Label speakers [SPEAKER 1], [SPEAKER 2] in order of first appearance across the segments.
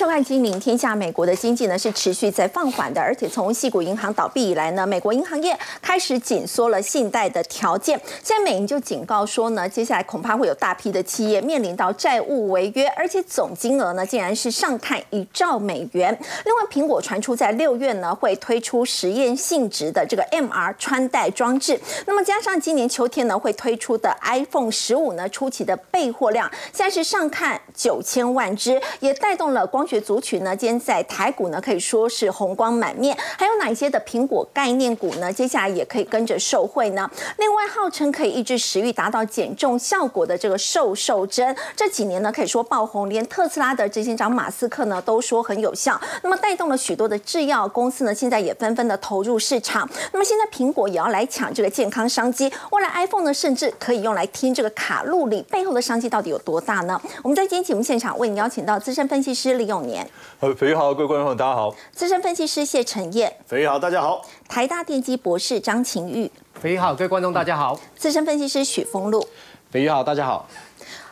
[SPEAKER 1] 收看《金陵天下》。美国的经济呢是持续在放缓的，而且从系股银行倒闭以来呢，美国银行业开始紧缩了信贷的条件。现在美银就警告说呢，接下来恐怕会有大批的企业面临到债务违约，而且总金额呢竟然是上看一兆美元。另外，苹果传出在六月呢会推出实验性质的这个 MR 穿戴装置。那么加上今年秋天呢会推出的 iPhone 十五呢初期的备货量，现在是上看九千万只，也带动了光学族群呢。今天在台股呢，可以说是红光满面。还有哪些的苹果概念股呢？接下来也可以跟着受惠呢。另外，号称可以抑制食欲、达到减重效果的这个瘦瘦针，这几年呢可以说爆红，连特斯拉的执行长马斯克呢都说很有效。那么带动了许多的制药公司呢，现在也纷纷的投入市场。那么现在苹果也要来抢这个健康商机，未来 iPhone 呢甚至可以用来听这个卡路里，背后的商机到底有多大呢？我们在今天节目现场为您邀请到资深分析师李永年。
[SPEAKER 2] 呃，肥好，各位观众朋友，大家好。
[SPEAKER 1] 资深分析师谢承彦，
[SPEAKER 3] 肥好，大家好。
[SPEAKER 1] 台大电机博士张晴玉，
[SPEAKER 4] 肥好，各位观众大家好。
[SPEAKER 1] 资深分析师许峰路，
[SPEAKER 4] 肥好，大家好。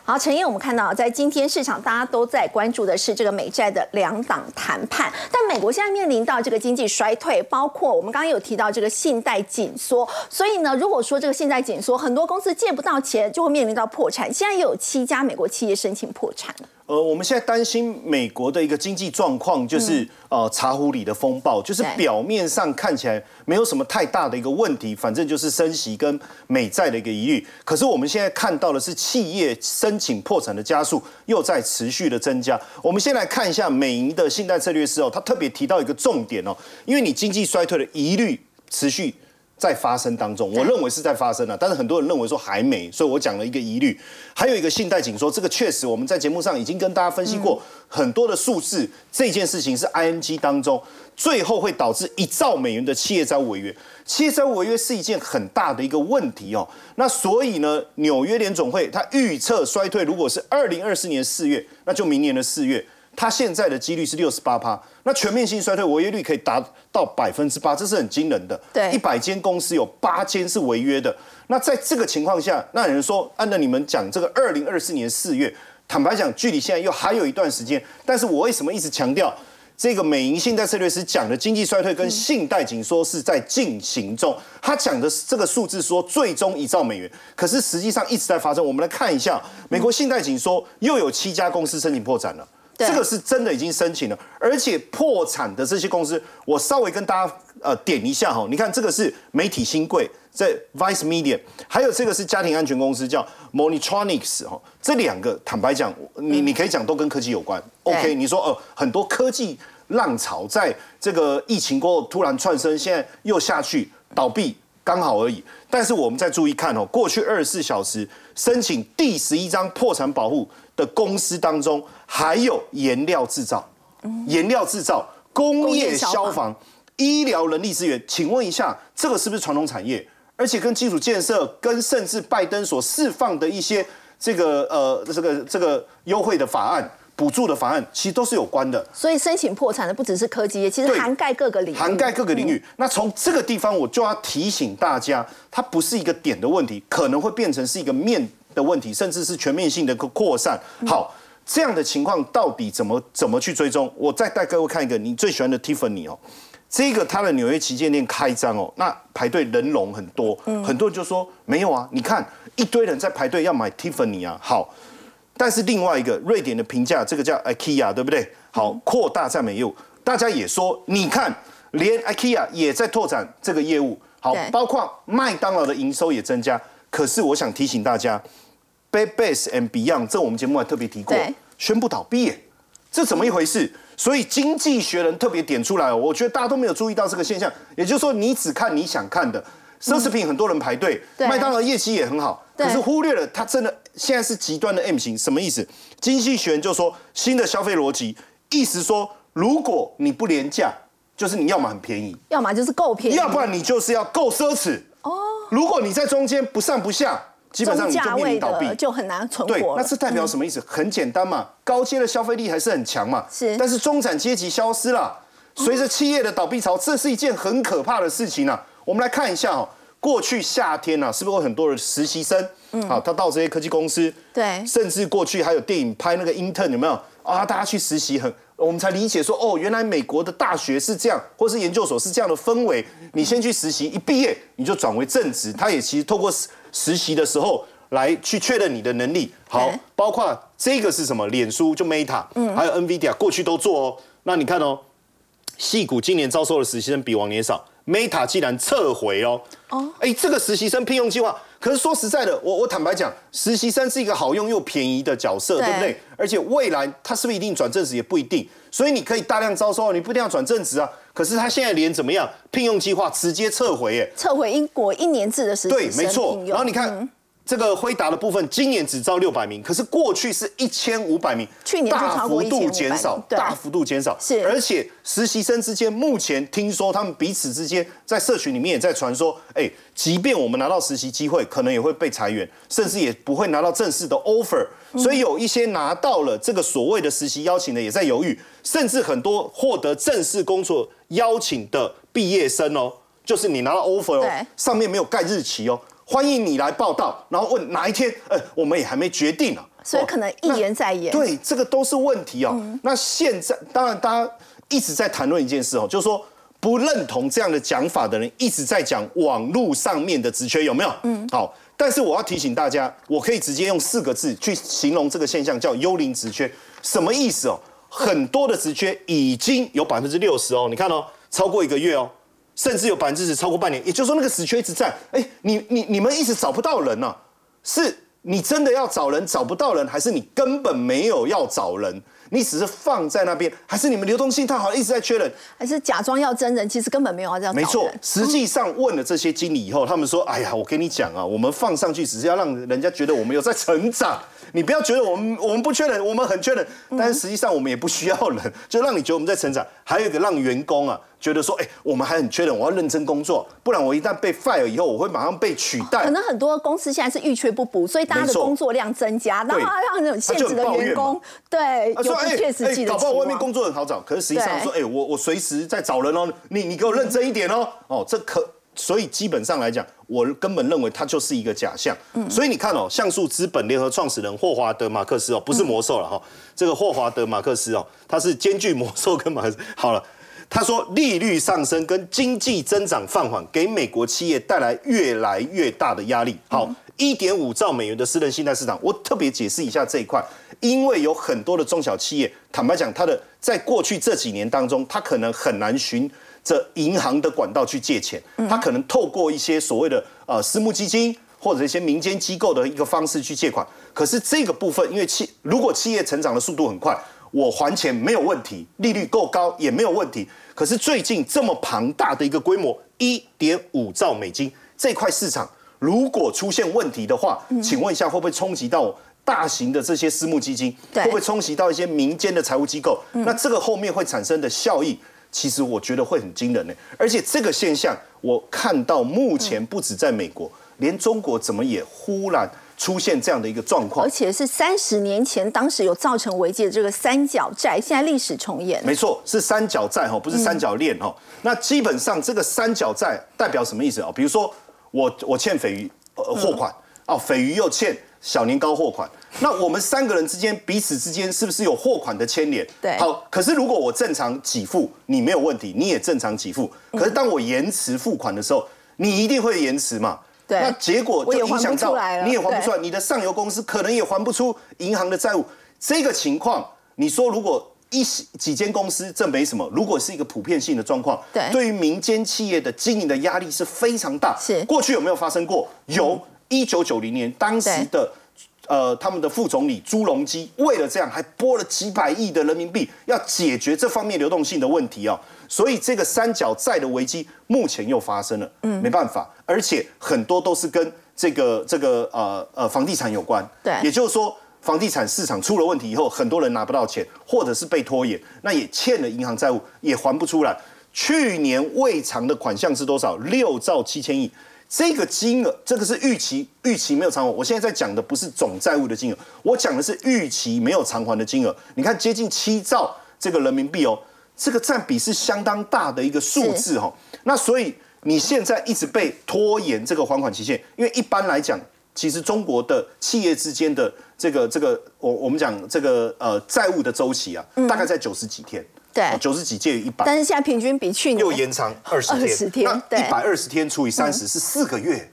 [SPEAKER 1] 好，陈燕，我们看到在今天市场，大家都在关注的是这个美债的两党谈判。但美国现在面临到这个经济衰退，包括我们刚刚有提到这个信贷紧缩，所以呢，如果说这个信贷紧缩，很多公司借不到钱，就会面临到破产。现在又有七家美国企业申请破产。
[SPEAKER 3] 呃，我们现在担心美国的一个经济状况，就是呃茶壶里的风暴，就是表面上看起来没有什么太大的一个问题，反正就是升息跟美债的一个疑虑。可是我们现在看到的是企业申请破产的加速又在持续的增加。我们先来看一下美银的信贷策略师哦，他特别提到一个重点哦，因为你经济衰退的疑虑持续。在发生当中，我认为是在发生了，但是很多人认为说还没，所以我讲了一个疑虑，还有一个信贷紧缩，这个确实我们在节目上已经跟大家分析过很多的数字，这件事情是 ING 当中最后会导致一兆美元的企业债违约，企业债违约是一件很大的一个问题哦，那所以呢，纽约联总会它预测衰退如果是二零二四年四月，那就明年的四月。它现在的几率是六十八趴，那全面性衰退违约率可以达到百分之八，这是很惊人的。
[SPEAKER 1] 对，
[SPEAKER 3] 一百间公司有八间是违约的。那在这个情况下，那有人说，按照你们讲这个二零二四年四月，坦白讲，距离现在又还有一段时间。但是我为什么一直强调这个美银信贷策略师讲的经济衰退跟信贷紧缩是在进行中？他讲的这个数字说最终一兆美元，可是实际上一直在发生。我们来看一下，美国信贷紧缩又有七家公司申请破产了。这个是真的已经申请了，而且破产的这些公司，我稍微跟大家呃点一下哈。你看这个是媒体新贵在 Vice Media，还有这个是家庭安全公司叫 Monitronics 哈。这两个坦白讲，你你可以讲都跟科技有关。OK，你说呃很多科技浪潮在这个疫情过后突然窜升，现在又下去倒闭刚好而已。但是我们再注意看哦，过去二十四小时申请第十一张破产保护。的公司当中还有颜料制造、颜料制造、工业消防、医疗人力资源，请问一下，这个是不是传统产业？而且跟基础建设、跟甚至拜登所释放的一些这个呃这个这个优惠的法案、补助的法案，其实都是有关的。
[SPEAKER 1] 所以申请破产的不只是科技业，其实涵盖各个领域，
[SPEAKER 3] 涵盖各个领域。那从这个地方，我就要提醒大家，它不是一个点的问题，可能会变成是一个面。的问题，甚至是全面性的扩散。好，这样的情况到底怎么怎么去追踪？我再带各位看一个你最喜欢的 Tiffany 哦，这个它的纽约旗舰店开张哦，那排队人龙很多，很多人就说没有啊，你看一堆人在排队要买 Tiffany 啊。好，但是另外一个瑞典的评价，这个叫 IKEA 对不对？好，扩大赞美业务，大家也说，你看连 IKEA 也在拓展这个业务。好，包括麦当劳的营收也增加。可是我想提醒大家，Bed Bath and Beyond，这我们节目还特别提过，宣布倒闭，这怎么一回事？所以经济学人特别点出来，我觉得大家都没有注意到这个现象。也就是说，你只看你想看的奢侈品，很多人排队，麦当劳业绩也很好，可是忽略了它真的现在是极端的 M 型，什么意思？经济学人就说新的消费逻辑，意思说如果你不廉价，就是你要么很便宜，
[SPEAKER 1] 要么就是够便宜，
[SPEAKER 3] 要不然你就是要够奢侈。哦。如果你在中间不上不下，基本上你就面临倒闭，
[SPEAKER 1] 就很难存活。对，
[SPEAKER 3] 那是代表什么意思？很简单嘛，高阶的消费力还是很强嘛。
[SPEAKER 1] 是，
[SPEAKER 3] 但是中产阶级消失了，随着企业的倒闭潮，这是一件很可怕的事情啊。我们来看一下哦，过去夏天呢，是不是有很多的实习生？嗯，好，他到这些科技公司，
[SPEAKER 1] 对，
[SPEAKER 3] 甚至过去还有电影拍那个 intern 有没有啊？大家去实习很我们才理解说，哦，原来美国的大学是这样，或是研究所是这样的氛围。你先去实习，一毕业你就转为正职。他也其实透过实实习的时候来去确认你的能力。好，包括这个是什么？脸书就 Meta，嗯，还有 NVIDIA 过去都做哦。那你看哦，戏股今年招收的实习生比往年少，Meta 既然撤回哦，哦，哎，这个实习生聘用计划。可是说实在的，我我坦白讲，实习生是一个好用又便宜的角色，对不对？而且未来他是不是一定转正职也不一定，所以你可以大量招收，你不一定要转正职啊。可是他现在连怎么样聘用计划直接撤回，哎，
[SPEAKER 1] 撤回英国一年制的实习
[SPEAKER 3] 对，没错。然后你看。这个辉达的部分，今年只招六百名，可是过去是一千五百名，
[SPEAKER 1] 去年
[SPEAKER 3] 大幅度减少，大幅度减少。
[SPEAKER 1] 是，
[SPEAKER 3] 而且实习生之间，目前听说他们彼此之间在社群里面也在传说，哎，即便我们拿到实习机会，可能也会被裁员，甚至也不会拿到正式的 offer。所以有一些拿到了这个所谓的实习邀请的，也在犹豫，甚至很多获得正式工作邀请的毕业生哦，就是你拿到 offer 哦，上面没有盖日期哦。欢迎你来报道，然后问哪一天？呃，我们也还没决定呢，
[SPEAKER 1] 所以可能一言再言。
[SPEAKER 3] 对，这个都是问题哦。那现在当然大家一直在谈论一件事哦，就是说不认同这样的讲法的人一直在讲网络上面的职缺有没有？嗯，好。但是我要提醒大家，我可以直接用四个字去形容这个现象，叫幽灵职缺。什么意思哦？很多的职缺已经有百分之六十哦，你看哦，超过一个月哦。甚至有百分之十超过半年，也就是说那个死缺一直在。哎，你你你们一直找不到人呢？是你真的要找人找不到人，还是你根本没有要找人？你只是放在那边，还是你们流动性太好，一直在缺人？
[SPEAKER 1] 还是假装要真人，其实根本没有要这样？
[SPEAKER 3] 没错，实际上问了这些经理以后，他们说：“哎呀，我跟你讲啊，我们放上去只是要让人家觉得我们有在成长。你不要觉得我们我们不缺人，我们很缺人，但是实际上我们也不需要人，就让你觉得我们在成长。还有一个让员工啊。”觉得说，哎，我们还很缺人，我要认真工作，不然我一旦被 fire 以后，我会马上被取代。
[SPEAKER 1] 可能很多公司现在是欲缺不补，所以大家的工作量增加，然后让那种现职的员工，对，有不切实际的
[SPEAKER 3] 搞不好外面工作很好找，可是实际上说，哎，我我随时在找人哦，你你给我认真一点哦，哦，这可，所以基本上来讲，我根本认为它就是一个假象。嗯，所以你看哦，像素资本联合创始人霍华德马克思哦，不是魔兽了哈，这个霍华德马克思哦，他是兼具魔兽跟马克思。好了。他说，利率上升跟经济增长放缓，给美国企业带来越来越大的压力。好，一点五兆美元的私人信贷市场，我特别解释一下这一块，因为有很多的中小企业，坦白讲，它的在过去这几年当中，它可能很难循着银行的管道去借钱，他可能透过一些所谓的呃私募基金或者一些民间机构的一个方式去借款。可是这个部分，因为企如果企业成长的速度很快。我还钱没有问题，利率够高也没有问题。可是最近这么庞大的一个规模，一点五兆美金这块市场，如果出现问题的话，请问一下会不会冲击到大型的这些私募基金？会不会冲击到一些民间的财务机构？那这个后面会产生的效益，其实我觉得会很惊人呢。而且这个现象，我看到目前不止在美国，连中国怎么也忽然。出现这样的一个状况，
[SPEAKER 1] 而且是三十年前当时有造成危机的这个三角债，现在历史重演。
[SPEAKER 3] 没错，是三角债哈，不是三角链哈。那基本上这个三角债代表什么意思啊？比如说我我欠斐鱼呃货款哦，斐鱼又欠小年糕货款，那我们三个人之间彼此之间是不是有货款的牵连？
[SPEAKER 1] 对。
[SPEAKER 3] 好，可是如果我正常给付，你没有问题，你也正常给付。可是当我延迟付款的时候，你一定会延迟嘛？那结果就影响到你也还不出来，你的上游公司可能也还不出银行的债务。这个情况，你说如果一几间公司这没什么，如果是一个普遍性的状况，
[SPEAKER 1] 对，
[SPEAKER 3] 对于民间企业的经营的压力是非常大。
[SPEAKER 1] 是
[SPEAKER 3] 过去有没有发生过？有，一九九零年当时的。呃，他们的副总理朱镕基为了这样，还拨了几百亿的人民币，要解决这方面流动性的问题啊。所以这个三角债的危机目前又发生了，嗯，没办法，而且很多都是跟这个这个呃呃房地产有关，
[SPEAKER 1] 对，
[SPEAKER 3] 也就是说房地产市场出了问题以后，很多人拿不到钱，或者是被拖延，那也欠了银行债务，也还不出来。去年未偿的款项是多少？六兆七千亿。这个金额，这个是预期，预期没有偿还。我现在在讲的不是总债务的金额，我讲的是预期没有偿还的金额。你看，接近七兆这个人民币哦，这个占比是相当大的一个数字哈。那所以你现在一直被拖延这个还款期限，因为一般来讲，其实中国的企业之间的这个这个，我我们讲这个呃债务的周期啊，大概在九十几天，
[SPEAKER 1] 对。
[SPEAKER 3] 哦九十几介于一百，
[SPEAKER 1] 但是现在平均比去年
[SPEAKER 3] 又延长 二十天，
[SPEAKER 1] 二
[SPEAKER 3] 十
[SPEAKER 1] 天
[SPEAKER 3] 一百二十天除以三十是四个月，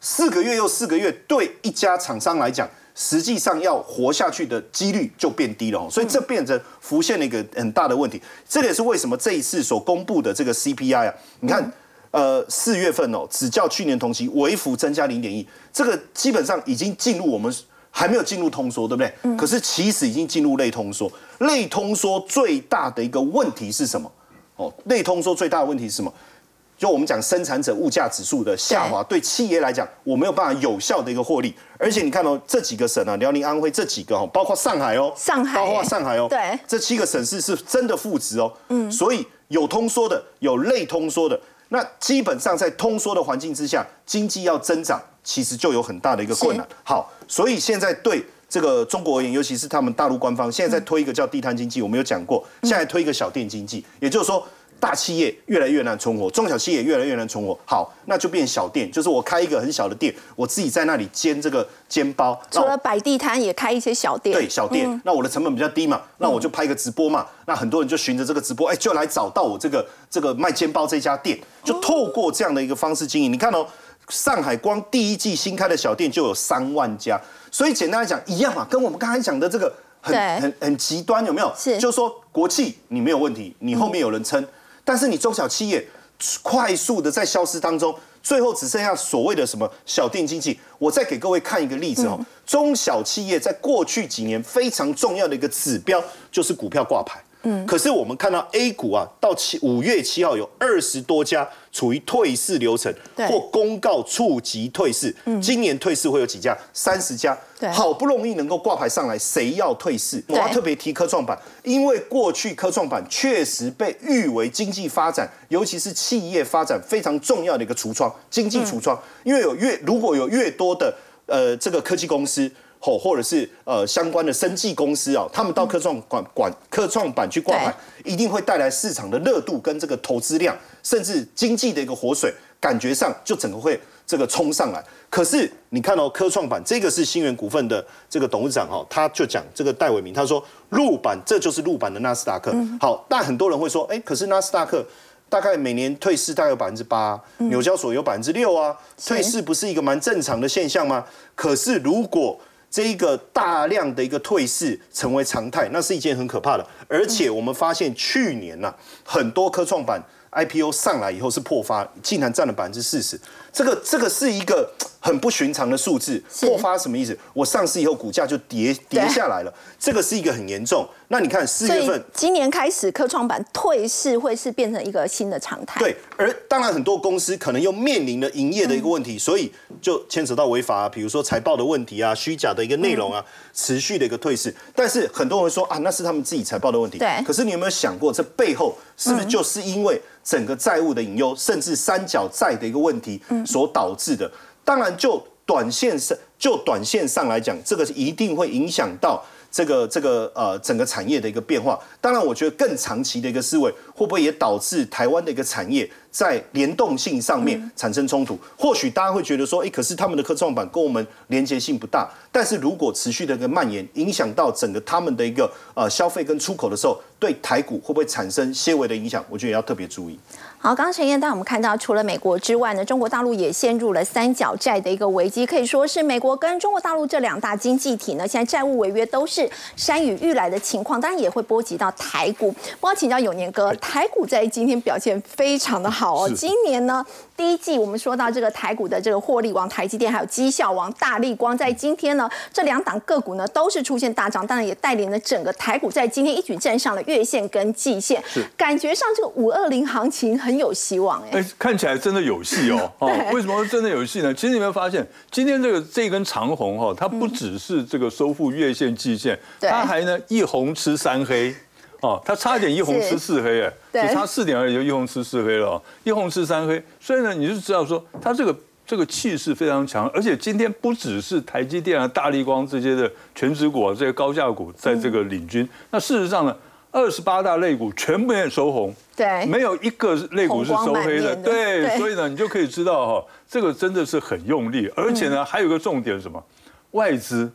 [SPEAKER 3] 四个月又四个月，对一家厂商来讲，实际上要活下去的几率就变低了哦，所以这变成浮现了一个很大的问题。这个也是为什么这一次所公布的这个 CPI 啊，你看。呃，四月份哦，只较去年同期微幅增加零点一，这个基本上已经进入我们还没有进入通缩，对不对？可是其实已经进入类通缩。类通缩最大的一个问题是什么？哦，类通缩最大的问题是什么？就我们讲生产者物价指数的下滑，对企业来讲，我没有办法有效的一个获利。而且你看哦，这几个省啊，辽宁、安徽这几个哦，包括上海哦，
[SPEAKER 1] 上海
[SPEAKER 3] 包括上海哦，
[SPEAKER 1] 对
[SPEAKER 3] 这七个省市是真的负值哦。嗯，所以有通缩的，有类通缩的，那基本上在通缩的环境之下，经济要增长，其实就有很大的一个困难。好，所以现在对。这个中国而言，尤其是他们大陆官方现在在推一个叫地摊经济，我们有讲过，现在推一个小店经济，也就是说。大企业越来越难存活，中小企业越来越难存活。好，那就变小店，就是我开一个很小的店，我自己在那里煎这个煎包。
[SPEAKER 1] 除了摆地摊，也开一些小店。
[SPEAKER 3] 对，小店，那我的成本比较低嘛，那我就拍个直播嘛，那很多人就循着这个直播，哎，就来找到我这个这个卖煎包这家店，就透过这样的一个方式经营。你看哦，上海光第一季新开的小店就有三万家，所以简单来讲一样嘛，跟我们刚才讲的这个很很很极端，有没有？
[SPEAKER 1] 是
[SPEAKER 3] 就是说国企你没有问题，你后面有人撑，但是你中小企业快速的在消失当中，最后只剩下所谓的什么小店经济。我再给各位看一个例子哦，中小企业在过去几年非常重要的一个指标就是股票挂牌。嗯，可是我们看到 A 股啊，到七五月七号有二十多家处于退市流程或公告触及退市。今年退市会有几家？三十家。
[SPEAKER 1] 对
[SPEAKER 3] 好不容易能够挂牌上来，谁要退市？我要特别提科创板，因为过去科创板确实被誉为经济发展，尤其是企业发展非常重要的一个橱窗，经济橱窗。因为有越如果有越多的呃这个科技公司。吼，或者是呃相关的生技公司啊，他们到科创管管科创板去挂牌，一定会带来市场的热度跟这个投资量，甚至经济的一个活水，感觉上就整个会这个冲上来。可是你看哦，科创板这个是新源股份的这个董事长哈，他就讲这个戴伟明，他说陆板这就是陆板的纳斯达克。好，但很多人会说，哎，可是纳斯达克。大概每年退市大概有百分之八，纽交所有百分之六啊，退市不是一个蛮正常的现象吗？可是如果这一个大量的一个退市成为常态，那是一件很可怕的。而且我们发现去年呐、很多科创板 IPO 上来以后是破发，竟然占了百分之四十。这个这个是一个很不寻常的数字。
[SPEAKER 1] 是
[SPEAKER 3] 破发什么意思？我上市以后股价就跌跌下来了，这个是一个很严重。那你看四月份。
[SPEAKER 1] 今年开始，科创板退市会是变成一个新的常态。
[SPEAKER 3] 对，而当然很多公司可能又面临了营业的一个问题，所以就牵扯到违法啊，比如说财报的问题啊、虚假的一个内容啊、持续的一个退市。但是很多人说啊，那是他们自己财报的问题。
[SPEAKER 1] 对
[SPEAKER 3] 可是你有没有想过，这背后是不是就是因为整个债务的隐忧，甚至三角债的一个问题所导致的？当然，就短线上，就短线上来讲，这个一定会影响到。这个这个呃整个产业的一个变化，当然我觉得更长期的一个思维，会不会也导致台湾的一个产业在联动性上面产生冲突？或许大家会觉得说，哎，可是他们的科创板跟我们连接性不大，但是如果持续的一个蔓延，影响到整个他们的一个呃消费跟出口的时候，对台股会不会产生些微的影响？我觉得也要特别注意。
[SPEAKER 1] 好，刚刚陈燕带我们看到，除了美国之外呢，中国大陆也陷入了三角债的一个危机，可以说是美国跟中国大陆这两大经济体呢，现在债务违约都是山雨欲来的情况，当然也会波及到台股。我要请教永年哥，台股在今天表现非常的好哦，今年呢第一季我们说到这个台股的这个获利王台积电，还有绩效王大力光，在今天呢这两档个股呢都是出现大涨，当然也带领了整个台股在今天一举站上了月线跟季线，感觉上这个五二零行情很有希望哎。
[SPEAKER 2] 哎，看起来真的有戏哦！哦，为什么会真的有戏呢？其实你有没有发现，今天这个这根长红哈，它不只是这个收复月线、季线，
[SPEAKER 1] 对
[SPEAKER 2] 它还呢一红吃三黑。哦，他差一点一红吃四黑，哎，只差四点而已就一红吃四黑了哦，一红吃三黑。所以呢，你就知道说他这个这个气势非常强，而且今天不只是台积电啊、大力光这些的全指股啊，这些高价股在这个领军。那事实上呢，二十八大类股全部也收红，
[SPEAKER 1] 对，
[SPEAKER 2] 没有一个类股是收黑的，对，
[SPEAKER 1] 对
[SPEAKER 2] 所以呢，你就可以知道哈，这个真的是很用力，而且呢，还有个重点是什么？外资，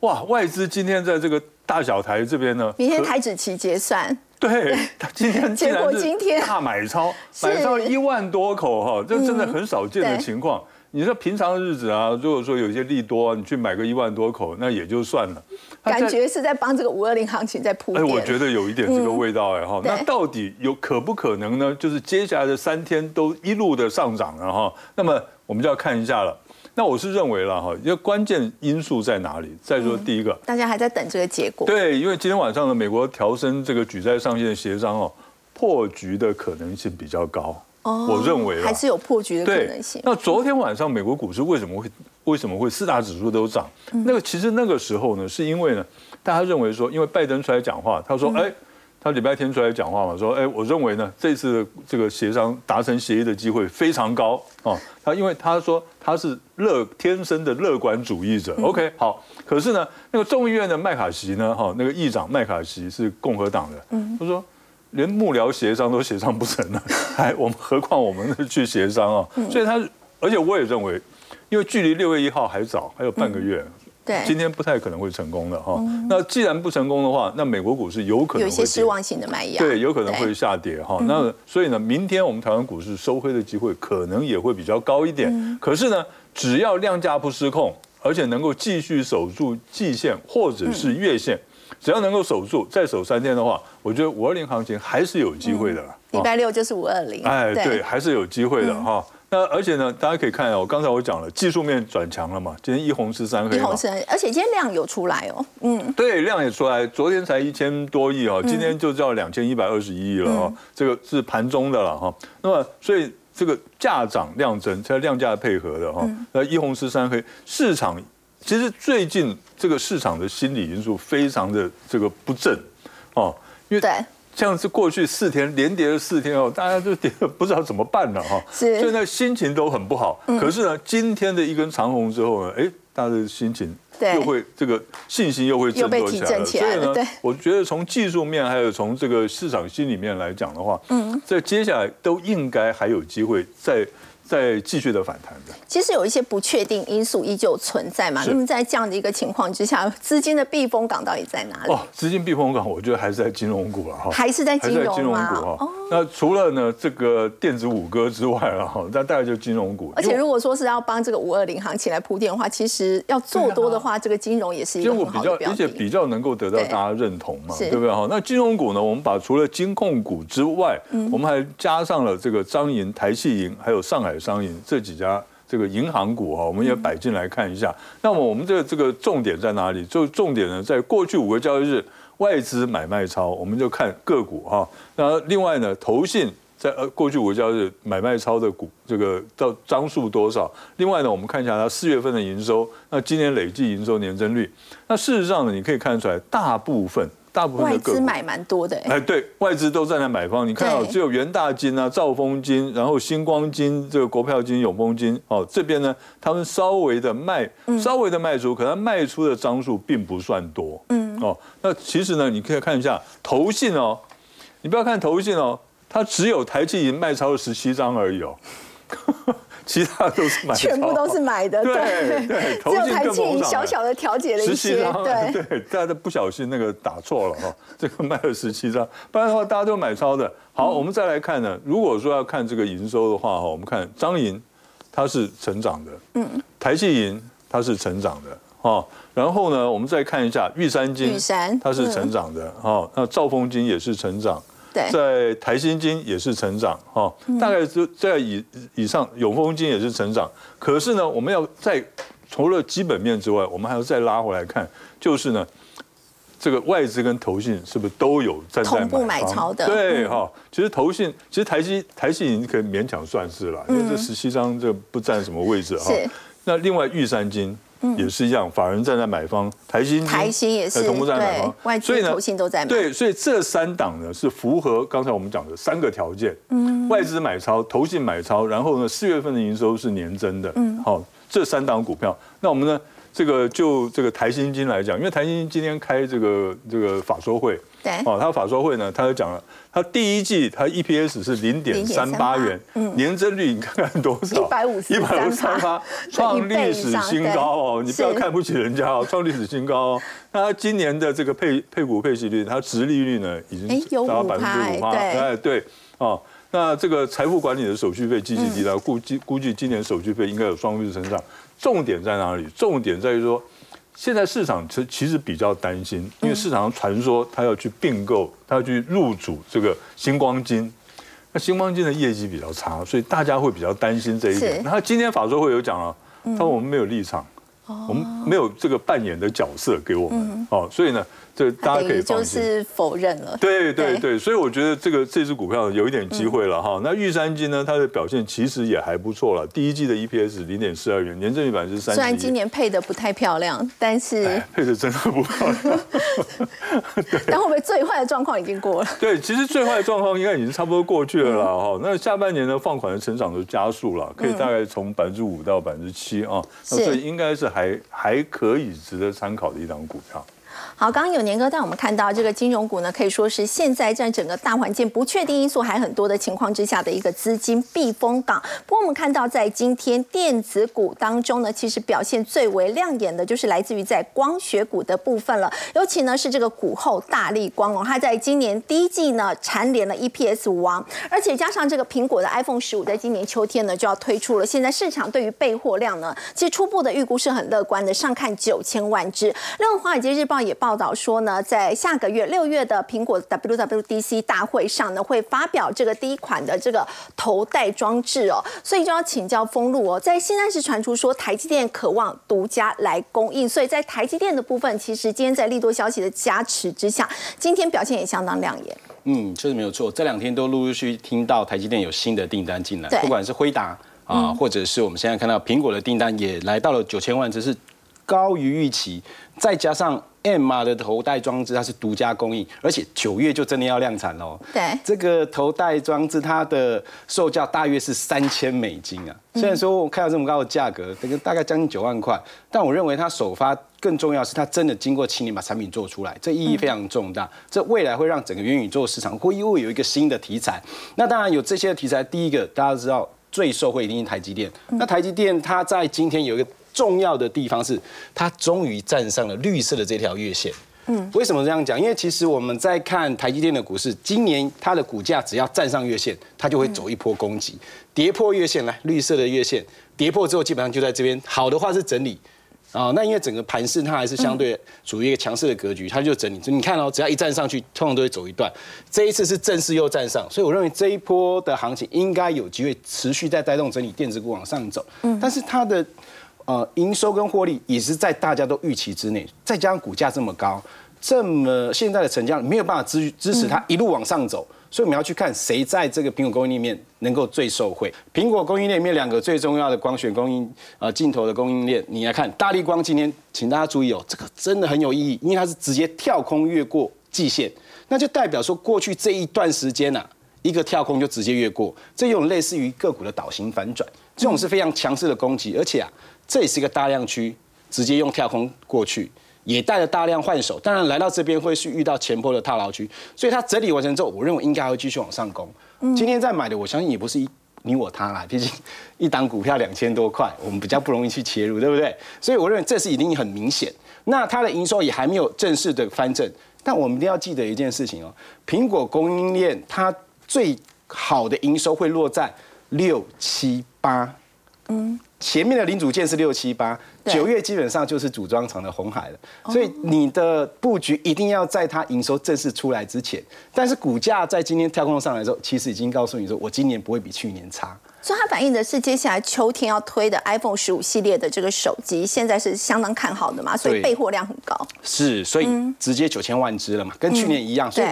[SPEAKER 2] 哇，外资今天在这个大小台这边呢，
[SPEAKER 1] 明天台指期结算，
[SPEAKER 2] 对，他 今天竟
[SPEAKER 1] 结果今天
[SPEAKER 2] 大买超，
[SPEAKER 1] 是
[SPEAKER 2] 买超一万多口哈，这真的很少见的情况。你说平常日子啊，如果说有一些利多，你去买个一万多口，那也就算了。
[SPEAKER 1] 感觉是在帮这个五二零行情在铺
[SPEAKER 2] 哎，我觉得有一点这个味道哎哈。
[SPEAKER 1] 对
[SPEAKER 2] 那到底有可不可能呢？就是接下来的三天都一路的上涨了哈。那么我们就要看一下了。那我是认为了哈，因为关键因素在哪里？再说第一个，
[SPEAKER 1] 大家还在等这个结果。
[SPEAKER 2] 对，因为今天晚上呢，美国调升这个举债上限的协商哦，破局的可能性比较高。
[SPEAKER 1] 哦
[SPEAKER 2] 我认为
[SPEAKER 1] 还是有破局的可能性，。
[SPEAKER 2] 那昨天晚上美国股市为什么会为什么会四大指数都涨？
[SPEAKER 1] 嗯
[SPEAKER 2] 那个其实那个时候呢，是因为呢，大家认为说，因为拜登出来讲话，他
[SPEAKER 1] 嗯
[SPEAKER 2] 说，哎。他礼拜天出来讲话嘛，说，哎，我认为呢，这次的这个协商达成协议的机会非常高哦。他因为他说他是乐天生的乐观主义者，OK，好。可是呢，那个众议院的麦卡锡呢，哈，那个议长麦卡锡是共和党的，他说连幕僚协商都协商不成了，还我们何况我们去协商啊？所以他，而且我也认为，因为距离六月一号还早，还有半个月。
[SPEAKER 1] 对，
[SPEAKER 2] 今天不太可能会成功的哈。那既然不成功的话，那美国股市有可能会
[SPEAKER 1] 有一些失望性的卖压。
[SPEAKER 2] 对，有可能会下跌哈。那所以呢，明天我们台湾股市收黑的机会可能也会比较高一点。可是呢，只要量价不失控，而且能够继续守住季线或者是月线，只要能够守住，再守三天的话，我觉得五二零行情还是有机会的啦。
[SPEAKER 1] 礼拜六就是五二零。
[SPEAKER 2] 哎，对，还是有机会的哈。那而且呢，大家可以看哦，刚才我讲了，技术面转强了嘛，今天一红十三黑
[SPEAKER 1] 一红，十三，而且今天量有出来哦，嗯，
[SPEAKER 2] 对，量也出来，昨天才一千多亿哦，今天就叫两千一百二十一亿了哦，这个是盘中的了哈。那么所以这个价涨量增，才量价配合的哈。那一红十三黑，市场其实最近这个市场的心理因素非常的这个不正哦，因为
[SPEAKER 1] 对。
[SPEAKER 2] 像是过去四天连跌了四天哦，大家就跌了不知道怎么办了哈，
[SPEAKER 1] 是。
[SPEAKER 2] 所以呢心情都很不好。可是呢，今天的一根长红之后呢，哎，大家的心情
[SPEAKER 1] 对。
[SPEAKER 2] 又会这个信心又会振作起来了。所以呢，我觉得从技术面还有从这个市场心里面来讲的话，嗯，在接下来都应该还有机会再再继续的反弹的。
[SPEAKER 1] 其实有一些不确定因素依旧存在嘛。那么在这样的一个情况之下，资金的避风港到底在哪里？
[SPEAKER 2] 哦，资金避风港，我觉得还是在金融股了哈，
[SPEAKER 1] 还是在金融
[SPEAKER 2] 金融股哈
[SPEAKER 1] 哦。
[SPEAKER 2] 那除了呢这个电子五哥之外了哈，那大概就金融股。
[SPEAKER 1] 而且如果说是要帮这个五二零行情来铺垫的话，其实要做多的话，这个金融也是一
[SPEAKER 2] 金
[SPEAKER 1] 个
[SPEAKER 2] 比较，
[SPEAKER 1] 很好的标
[SPEAKER 2] 而且比
[SPEAKER 1] 的。
[SPEAKER 2] 较能够得到大家认同嘛，
[SPEAKER 1] 是
[SPEAKER 2] 对不对哈？那金融股呢，我们把除了金控股之外，
[SPEAKER 1] 嗯
[SPEAKER 2] 我们还加上了这个张银、台系银，还有上海商银这几家这个银行股哈，我们也摆进来看一下。那么我们这这个重点在哪里？就重点呢，在过去五个交易日外资买卖超，我们就看个股哈。那另外呢，投信。在呃过去五个交易日买卖超的股这个到张数多少？另外呢，我们看一下它四月份的营收，那今年累计营收年增率。那事实上呢，你可以看出来，大部分大部分
[SPEAKER 1] 外资买蛮多的、欸，
[SPEAKER 2] 哎，对，外资都站在买方。你看到、
[SPEAKER 1] 对
[SPEAKER 2] 只有元大金啊、兆丰金，然后星光金、这个国票金、永丰金，哦，这边呢，他们稍微的卖，
[SPEAKER 1] 嗯
[SPEAKER 2] 稍微的卖出，可能卖出的张数并不算多。嗯，哦，那其实呢，你可以看一下投信哦，你不要看投信哦，它只有台积银卖超了十七张而已哦。其他都是买超，
[SPEAKER 1] 全部都是买的，
[SPEAKER 2] 对对，投
[SPEAKER 1] 只有
[SPEAKER 2] 信
[SPEAKER 1] 台积银
[SPEAKER 2] 更猛涨了
[SPEAKER 1] 小小的调节了一些，
[SPEAKER 2] 张，
[SPEAKER 1] 对。
[SPEAKER 2] 对，大家都不小心那个打错了哈，这个卖了十七张，不然的话大家都买超的。好，我们再来看呢，如果说要看这个营收的话哈，我们看张银它是成长的，嗯，台积银它是成长的，哦，然后呢，我们再看一下玉山金，
[SPEAKER 1] 玉山
[SPEAKER 2] 它是成长的，哦，那兆丰金也是成长。
[SPEAKER 1] 对
[SPEAKER 2] 在台新金也是成长哈，大概就在以以上，永丰金也是成长。可是呢，我们要在除了基本面之外，我们还要再拉回来看，就是呢，这个外资跟投信是不是都有站在
[SPEAKER 1] 同步
[SPEAKER 2] 买
[SPEAKER 1] 超的
[SPEAKER 2] 对哈，其实投信其实台积台积已经可以勉强算是了，因为这十七张这不占什么位置哈
[SPEAKER 1] 是。
[SPEAKER 2] 那另外玉山金。也是一样，法人站在买方，台新
[SPEAKER 1] 台新也是
[SPEAKER 2] 呃同步站在买
[SPEAKER 1] 对
[SPEAKER 2] 方，
[SPEAKER 1] 外资投信都在买。
[SPEAKER 2] 对，所以这三档呢是符合刚才我们讲的三个条件，嗯，外资买超，投信买超，然后呢四月份的营收是年增的，嗯，好，这三档股票，那我们呢这个就这个台新金来讲，因为台新金今天开这个这个法说会，
[SPEAKER 1] 对
[SPEAKER 2] 哦，他法说会呢，他就讲了，他第一季他 EPS 是零点三八元，年增率你看看多少？
[SPEAKER 1] 一百五十
[SPEAKER 2] 一百五十三八，创历史新高哦！你不要看不起人家哦，创历史新高哦。那他今年的这个配配股配息率，它殖利率呢已经达到百分之五趴，哎对哦。那这个财富管理的手续费积极低到估计估计今年手续费应该有双位数成长。重点在哪里？重点在于说，现在市场其其实比较担心，因为市场上传说他要去并购，他要去入主这个星光金。那星光金的业绩比较差，所以大家会比较担心这一点。然后今天法说会有讲了，他说我们没有立场，我们没有这个扮演的角色给我们哦，所以呢。这大家可以，
[SPEAKER 1] 就是否认了。
[SPEAKER 2] 对对对，所以我觉得这个这只股票有一点机会了哈。那玉山金呢，它的表现其实也还不错了。第一季的 EPS 零点四二元，年增率百分之三。
[SPEAKER 1] 虽然今年配的不太漂亮，但是
[SPEAKER 2] 配的真的不漂亮。
[SPEAKER 1] 但会不会最坏的状况已经过了？
[SPEAKER 2] 对，其实最坏的状况应该已经差不多过去了啦哈。那下半年呢放款的成长都加速了，可以大概从百分之五到百分之七啊。那这应该是还还可以值得参考的一档股票。
[SPEAKER 1] 好，刚刚有年哥带我们看到这个金融股呢，可以说是现在在整个大环境不确定因素还很多的情况之下的一个资金避风港。不过我们看到在今天电子股当中呢，其实表现最为亮眼的就是来自于在光学股的部分了，尤其呢是这个股后大力光哦，它在今年第一季呢蝉联了 EPS 王，而且加上这个苹果的 iPhone 十五在今年秋天呢就要推出了，现在市场对于备货量呢，其实初步的预估是很乐观的，上看九千万只。另外，华尔街日报也报。报道说呢，在下个月六月的苹果 WWDC 大会上呢，会发表这个第一款的这个头戴装置哦，所以就要请教封路哦。在现在是传出说台积电渴望独家来供应，所以在台积电的部分，其实今天在利多消息的加持之下，今天表现也相当亮眼。
[SPEAKER 5] 嗯，确实没有错，这两天都陆陆续续听到台积电有新的订单进来，不管是辉达啊，或者是我们现在看到苹果的订单也来到了九千万只是高于预期，再加上。M 码的头戴装置它是独家供应，而且九月就真的要量产喽。
[SPEAKER 1] 对，
[SPEAKER 5] 这个头戴装置它的售价大约是三千美金啊。虽然说我看到这么高的价格，这个大概将近九万块，但我认为它首发更重要是它真的经过七年把产品做出来，这意义非常重大。这未来会让整个元宇宙市场会又有一个新的题材。那当然有这些题材，第一个大家知道最受惠一定是台积电。那台积电它在今天有一个。重要的地方是，它终于站上了绿色的这条月线。嗯，为什么这样讲？因为其实我们在看台积电的股市，今年它的股价只要站上月线，它就会走一波攻击，跌破月线来，绿色的月线跌破之后，基本上就在这边。好的话是整理啊，那因为整个盘势它还是相对处于一个强势的格局，它就整理。你看哦，只要一站上去，通常都会走一段。这一次是正式又站上，所以我认为这一波的行情应该有机会持续在带动整理电子股往上走。嗯，但是它的。呃，营收跟获利也是在大家都预期之内，再加上股价这么高，这么现在的成交量没有办法支支持它一路往上走，所以我们要去看谁在这个苹果供应链里面能够最受惠。苹果供应链里面两个最重要的光学供应呃镜头的供应链，你来看大力光今天，请大家注意哦，这个真的很有意义，因为它是直接跳空越过季线，那就代表说过去这一段时间呐，一个跳空就直接越过，这种类似于个股的倒型反转，这种是非常强势的攻击，而且啊。这也是一个大量区，直接用跳空过去，也带了大量换手。当然来到这边会是遇到前坡的套牢区，所以它整理完成之后，我认为应该会继续往上攻。今天在买的，我相信也不是一你我他啦，毕竟一档股票两千多块，我们比较不容易去切入，对不对？所以我认为这是一定很明显。那它的营收也还没有正式的翻正，但我们一定要记得一件事情哦，苹果供应链它最好的营收会落在六七八。嗯。前面的零组件是六七八，九月基本上就是组装厂的红海了，所以你的布局一定要在它营收正式出来之前。但是股价在今天跳空上来之后，其实已经告诉你说，我今年不会比去年差。
[SPEAKER 1] 所以它反映的是接下来秋天要推的 iPhone 十五系列的这个手机，现在是相当看好的嘛，所以备货量很高。
[SPEAKER 5] 是，所以直接九千万只了嘛，跟去年一样。所以。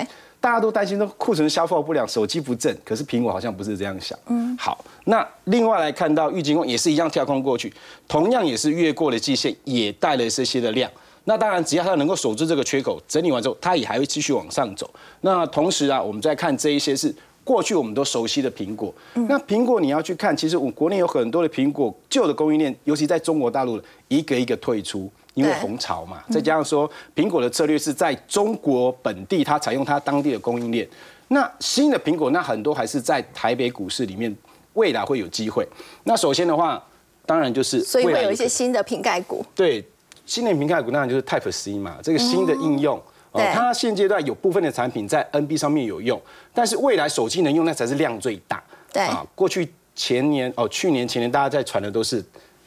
[SPEAKER 5] 大家都担心说库存消耗不良，手机不振，可是苹果好像不是这样想。嗯，好，那另外来看到玉金光也是一样跳空过去，同样也是越过了季线，也带了这些的量。那当然，只要它能够守住这个缺口，整理完之后，它也还会继续往上走。那同时啊，我们再看这一些是过去我们都熟悉的苹果。那苹果你要去看，其实我国内有很多的苹果旧的供应链，尤其在中国大陆一个一个退出。因为红潮嘛，再加上说苹果的策略是在中国本地，它采用它当地的供应链。那新的苹果，那很多还是在台北股市里面，未来会有机会。那首先的话，当然就是
[SPEAKER 1] 所以会有一些新的瓶盖股。
[SPEAKER 5] 对，新的瓶盖股当然就是 Type C 嘛，这个新的应用，哦，它现阶段有部分的产品在 NB 上面有用，但是未来手机能用，那才是量最大。
[SPEAKER 1] 对啊，
[SPEAKER 5] 过去前年哦，去年前年大家在传的都是。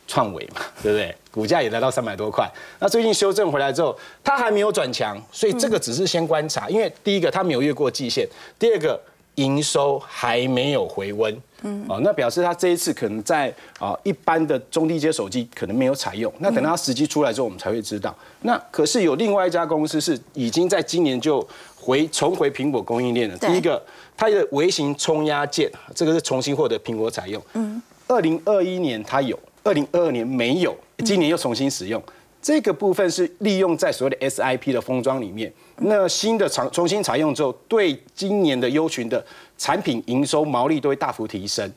[SPEAKER 5] 创维嘛，对不对？股价也来到三百多块。那最近修正回来之后，它还没有转强，所以这个只是先观察。因为第一个它没有越过季线，第二个营收还没有回温。嗯，哦，那表示它这一次可能在啊一般的中低阶手机可能没有采用。那等到它时机出来之后，我们才会知道。那可是有另外一家公司是已经在今年就回重回苹果供应链了。第一个，它的微型冲压件，这个是重新获得苹果采用。嗯，二零二一年它有。二零二二年没有，今年又重新使用这个部分是利用在所谓的 SIP 的封装里面。那新的厂重新采用之后，对今年的优群的产品营收毛利都会大幅提升。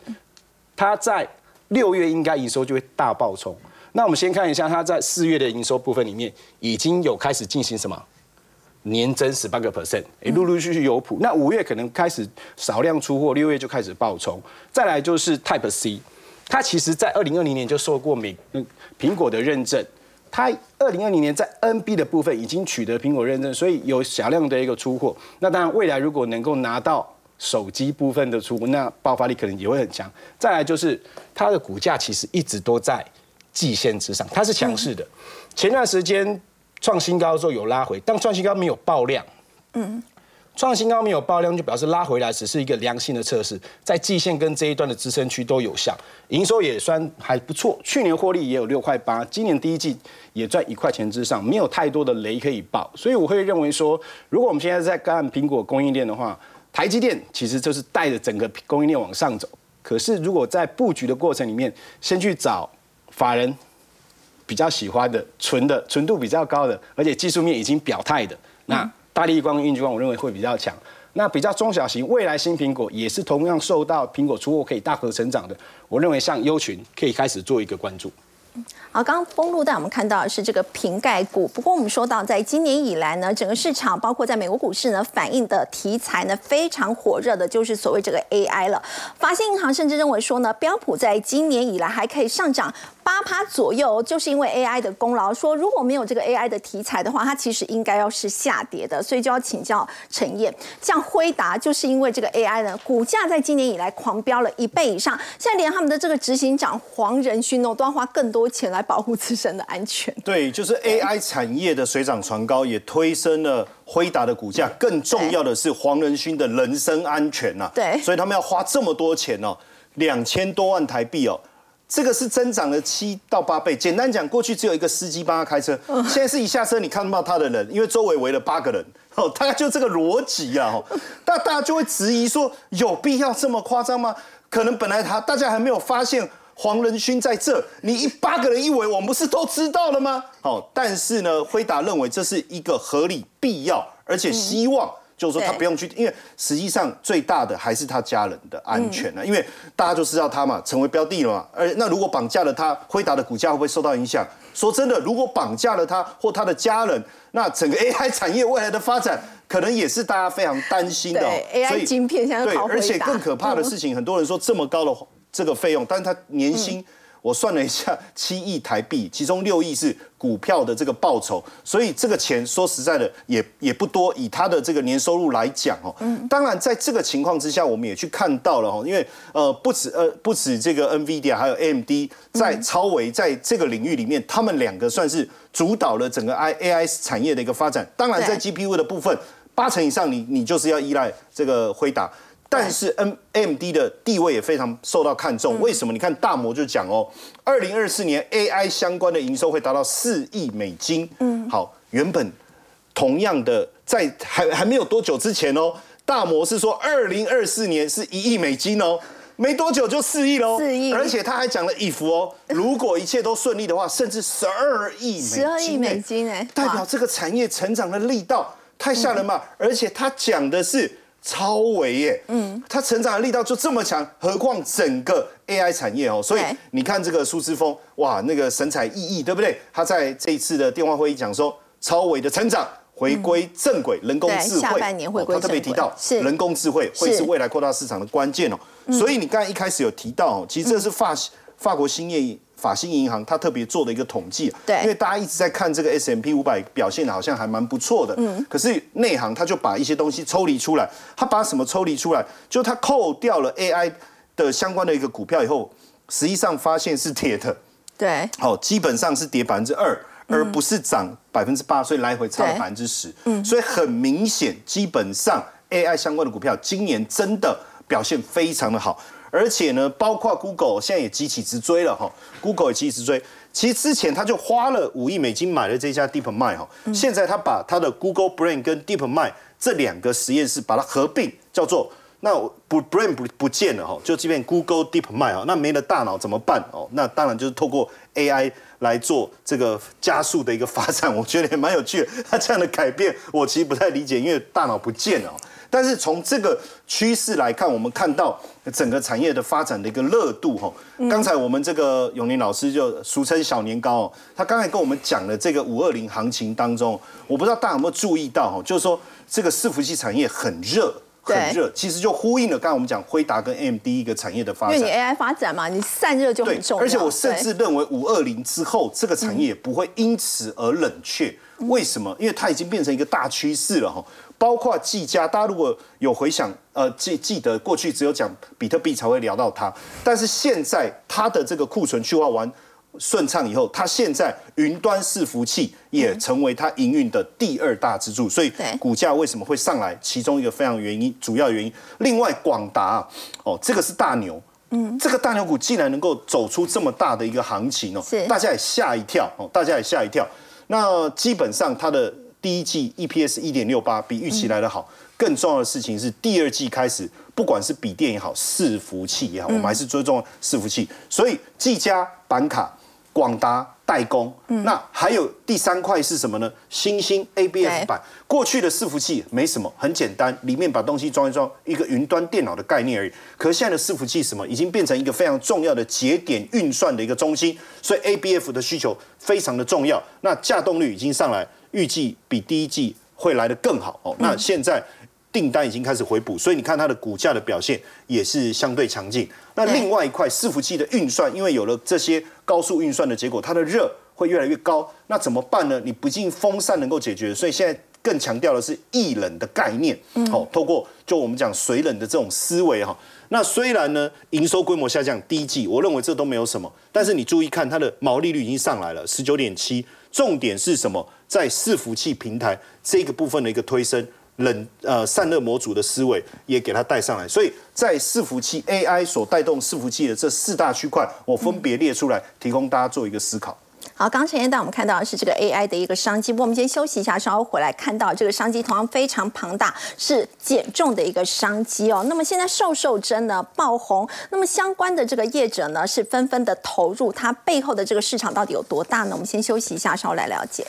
[SPEAKER 5] 它在六月应该营收就会大爆冲。那我们先看一下它在四月的营收部分里面已经有开始进行什么年增十八个 percent，哎，陆陆续续有谱。那五月可能开始少量出货，六月就开始爆冲。再来就是 Type C。它其实，在二零二零年就受过美苹果的认证。它二零二零年在 NB 的部分已经取得苹果认证，所以有小量的一个出货。那当然，未来如果能够拿到手机部分的出货，那爆发力可能也会很强。再来就是它的股价其实一直都在季线之上，它是强势的。前段时间创新高之后有拉回，但创新高没有爆量。嗯。创新高没有爆量，就表示拉回来只是一个良性的测试，在季线跟这一段的支撑区都有效，营收也算还不错，去年获利也有六块八，今年第一季也赚一块钱之上，没有太多的雷可以爆，所以我会认为说，如果我们现在在干苹果供应链的话，台积电其实就是带着整个供应链往上走，可是如果在布局的过程里面，先去找法人比较喜欢的、纯的、纯度比较高的，而且技术面已经表态的，那。大力光、运具光，我认为会比较强。那比较中小型，未来新苹果也是同样受到苹果出货可以大幅成长的。我认为像优群可以开始做一个关注。
[SPEAKER 1] 好，刚刚封路带我们看到的是这个瓶盖股。不过我们说到，在今年以来呢，整个市场包括在美国股市呢，反映的题材呢非常火热的，就是所谓这个 AI 了。发现银行甚至认为说呢，标普在今年以来还可以上涨。八趴左右，就是因为 AI 的功劳。说如果没有这个 AI 的题材的话，它其实应该要是下跌的。所以就要请教陈燕，像辉达就是因为这个 AI 呢，股价在今年以来狂飙了一倍以上。现在连他们的这个执行长黄仁勋哦，都要花更多钱来保护自身的安全。
[SPEAKER 3] 对，就是 AI 产业的水涨船高，也推升了辉达的股价。更重要的是黄仁勋的人身安全呐。
[SPEAKER 1] 对，
[SPEAKER 3] 所以他们要花这么多钱哦，两千多万台币哦。这个是增长了七到八倍。简单讲，过去只有一个司机帮他开车，现在是一下车你看不到他的人，因为周围围了八个人。哦，大概就这个逻辑啊。哦，那大家就会质疑说，有必要这么夸张吗？可能本来他大家还没有发现黄仁勋在这，你一八个人一围，我们不是都知道了吗？哦，但是呢，辉达认为这是一个合理、必要，而且希望。就是说他不用去，因为实际上最大的还是他家人的安全呢。因为大家就知道他嘛，成为标的了嘛。而那如果绑架了他，辉达的股价会不会受到影响？说真的，如果绑架了他或他的家人，那整个 AI 产业未来的发展，可能也是大家非常担心的。
[SPEAKER 1] AI 晶片现在对，
[SPEAKER 3] 而且更可怕的事情，很多人说这么高的这个费用，但是他年薪。我算了一下，七亿台币，其中六亿是股票的这个报酬，所以这个钱说实在的也也不多，以他的这个年收入来讲哦。嗯。当然，在这个情况之下，我们也去看到了哦，因为呃不止呃不止这个 NVIDIA 还有 AMD 在超维在这个领域里面，他们两个算是主导了整个 I AI 产业的一个发展。当然，在 GPU 的部分，八成以上你你就是要依赖这个辉达。但是 N M D 的地位也非常受到看重，为什么？你看大摩就讲哦，二零二四年 A I 相关的营收会达到四亿美金。嗯，好，原本同样的在还还没有多久之前哦，大摩是说二零二四年是一亿美金哦，没多久就四亿喽，
[SPEAKER 1] 四亿，
[SPEAKER 3] 而且他还讲了一幅哦，如果一切都顺利的话，甚至十二亿美金，十
[SPEAKER 1] 二亿美金哎，
[SPEAKER 3] 代表这个产业成长的力道太吓人嘛，而且他讲的是。超微耶，嗯，它成长的力道就这么强，何况整个 AI 产业哦，所以你看这个苏之峰，哇，那个神采奕奕，对不对？他在这一次的电话会议讲说，超微的成长。回归正轨，人工智
[SPEAKER 1] 慧。下
[SPEAKER 3] 慧，
[SPEAKER 1] 半年回归
[SPEAKER 3] 哦他特别提到
[SPEAKER 1] 是。
[SPEAKER 3] 人工智慧会
[SPEAKER 1] 是
[SPEAKER 3] 是未来扩大市场的关键哦。所以你刚才一开始有提到哦，其实这是法法国兴业法兴银行它特别做的一个统计，
[SPEAKER 1] 对。
[SPEAKER 3] 因为大家一直在看这个 S M P 五百表现好像还蛮不错的，嗯，可是内行他就把一些东西抽离出来，他把什么抽离出来？就他扣掉了 A I 的相关的一个股票以后，实际上发现是跌的，
[SPEAKER 1] 对，
[SPEAKER 3] 好，基本上是跌百分之二，而不是涨百分之八，所以来回差了百分之十。嗯，所以很明显，基本上 AI 相关的股票今年真的表现非常的好，而且呢，包括 Google 现在也急起直追了哈，Google 也急起直追。其实之前他就花了五亿美金买了这家 DeepMind 哈，现在他把他的 Google Brain 跟 DeepMind 这两个实验室把它合并，叫做那我不 brain 不不见了哈，就即便 Google DeepMind 哈，那没了大脑怎么办哦？那当然就是透过 AI 来做这个加速的一个发展，我觉得也蛮有趣的。他这样的改变，我其实不太理解，因为大脑不见了哦。但是从这个趋势来看，我们看到整个产业的发展的一个热度哈。刚才我们这个永林老师就俗称小年糕哦，他刚才跟我们讲了这个五二零行情当中，我不知道大家有没有注意到哈，就是说这个伺服器产业很热。很
[SPEAKER 1] 对
[SPEAKER 3] 热，其实就呼应了刚才我们讲辉达跟 AMD 一个产业的发展
[SPEAKER 1] 因为你。AI 发展嘛，你散热就很重要。
[SPEAKER 3] 而且我甚至认为五二零之后，这个产业不会因此而冷却。为什么？因为它已经变成一个大趋势了哈。包括技嘉，大家如果有回想，呃，记记得过去只有讲比特币才会聊到它，但是现在它的这个库存去化完顺畅以后，它现在云端伺服器也成为它营运的第二大支柱，所以股价为什么会上来？其中一个非常原因，主要原因。另外，广达啊哦，这个是大牛。嗯，这个大牛股竟然能够走出这么大的一个行情哦
[SPEAKER 1] 是，
[SPEAKER 3] 大家也吓一跳哦，大家也吓一跳。那基本上它的第一季 EPS 一点六八，比预期来的好。更重要的事情是，第二季开始，不管是笔电也好，伺服器也好，我们还是追踪伺服器。所以，技嘉、板卡、广达代工，那还有第三块是什么呢？新兴 ABF 版。过去的伺服器没什么，很简单，里面把东西装一装，一个云端电脑的概念而已。可是现在的伺服器什么，已经变成一个非常重要的节点运算的一个中心，所以 ABF 的需求非常的重要。那架动率已经上来，预计比第一季会来得更好哦。那现在。订单已经开始回补，所以你看它的股价的表现也是相对强劲。那另外一块伺服器的运算，因为有了这些高速运算的结果，它的热会越来越高。那怎么办呢？你不仅风扇能够解决，所以现在更强调的是易冷的概念。好、透过就我们讲水冷的这种思维哈。那虽然呢营收规模下降，第一季我认为这都没有什么，但是你注意看它的毛利率已经上来了，十九点七。重点是什么？在伺服器平台这个部分的一个推升。冷呃散热模组的思维也给它带上来，所以在伺服器 AI 所带动伺服器的这四大区块，我分别列出来，提供大家做一个思考。
[SPEAKER 1] 好，刚陈彦带我们看到的是这个 AI 的一个商机，不过我们先休息一下，稍后回来看到这个商机同样非常庞大，是减重的一个商机哦。那么现在瘦瘦针呢爆红，那么相关的这个业者呢是纷纷的投入，它背后的这个市场到底有多大呢？我们先休息一下，稍后来了解。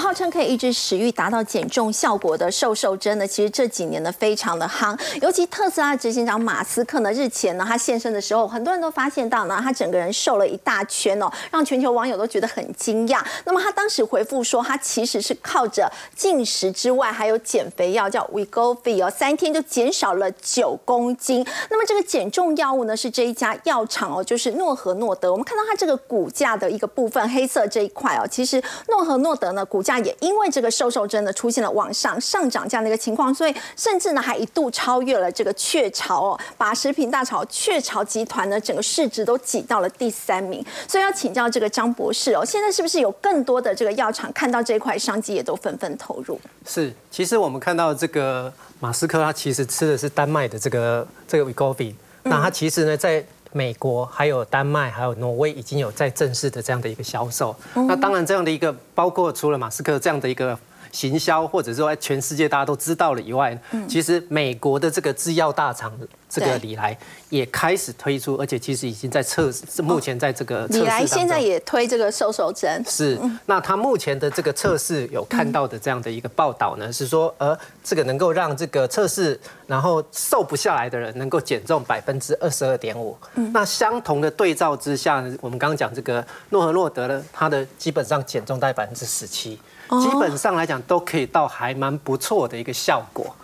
[SPEAKER 1] 号称可以抑制食欲、达到减重效果的瘦瘦针呢，其实这几年呢非常的夯。尤其特斯拉执行长马斯克呢，日前呢他现身的时候，很多人都发现到呢，他整个人瘦了一大圈哦，让全球网友都觉得很惊讶。那么他当时回复说，他其实是靠着进食之外，还有减肥药叫 Wegovy 哦，三天就减少了九公斤。那么这个减重药物呢，是这一家药厂哦，就是诺和诺德。我们看到它这个股价的一个部分，黑色这一块哦，其实诺和诺德呢股价也因为这个瘦瘦针呢出现了往上上涨这样的一个情况，所以甚至呢还一度超越了这个雀巢哦，把食品大潮雀巢集团呢整个市值都挤到了第三名。所以要请教这个张博士哦，现在是不是有更多的这个药厂看到这一块商机，也都纷纷投入？
[SPEAKER 4] 是，其实我们看到这个马斯克，他其实吃的是丹麦的这个这个 Wegovy，那他其实呢在美国、还有丹麦、还有挪威已经有在正式的这样的一个销售。那当然这样的一个，包括除了马斯克这样的一个。行销，或者说全世界大家都知道了以外，其实美国的这个制药大厂这个李来也开始推出，而且其实已经在测试，目前在这个
[SPEAKER 1] 李来现在也推这个瘦瘦针，
[SPEAKER 4] 是，那他目前的这个测试有看到的这样的一个报道呢，是说，呃，这个能够让这个测试然后瘦不下来的人能够减重百分之二十二点五。那相同的对照之下呢，我们刚刚讲这个诺和诺德呢，它的基本上减重在百分之十七，基本上来讲都可以到还蛮不错的一个效果。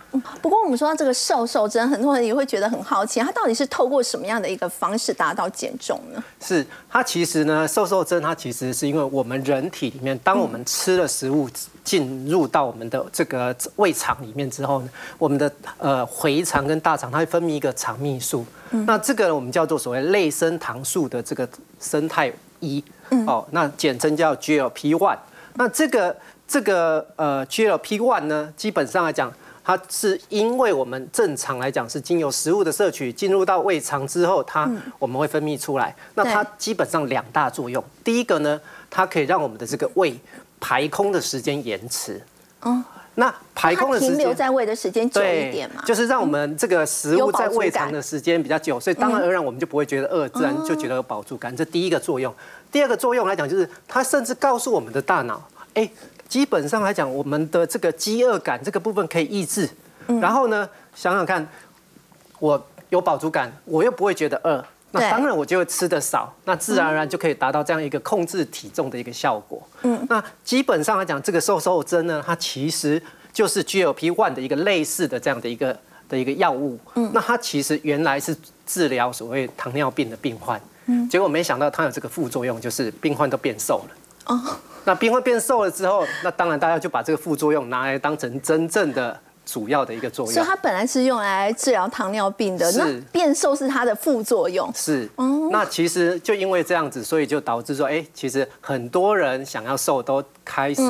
[SPEAKER 1] 不过我们说到这个瘦瘦针，很多人也会觉得很好奇，它到底是透过什么样的一个方式达到减重呢？
[SPEAKER 4] 是它其实呢，瘦瘦针它其实是因为我们人体里面，当我们吃了食物进入到我们的这个胃肠里面之后呢，我们的呃回肠跟大肠它会分泌一个肠泌素，那这个我们叫做所谓类生糖素的这个生态一，哦，那简称叫 GLP one。那这个这个呃 GLP one 呢，基本上来讲。它是因为我们正常来讲是经由食物的摄取进入到胃肠之后，它我们会分泌出来。那它基本上两大作用，第一个呢，它可以让我们的这个胃排空的时间延迟。哦，那排空的时间
[SPEAKER 1] 停留在胃的时间久一点嘛，
[SPEAKER 4] 就是让我们这个食物在胃肠的时间比较久，所以当然而然我们就不会觉得饿，自然就觉得有饱足感。这第一个作用。第二个作用来讲，就是它甚至告诉我们的大脑，哎。基本上来讲，我们的这个饥饿感这个部分可以抑制。然后呢，想想看，我有饱足感，我又不会觉得饿，那当然我就会吃的少，那自然而然就可以达到这样一个控制体重的一个效果。嗯，那基本上来讲，这个瘦瘦针呢，它其实就是 GLP one 的一个类似的这样的一个的一个药物。嗯，那它其实原来是治疗所谓糖尿病的病患。嗯，结果没想到它有这个副作用，就是病患都变瘦了。哦。那病患变瘦了之后，那当然大家就把这个副作用拿来当成真正的主要的一个作用。
[SPEAKER 1] 所以它本来是用来治疗糖尿病的，那变瘦是它的副作用。
[SPEAKER 4] 是哦，那其实就因为这样子，所以就导致说，哎，其实很多人想要瘦都开始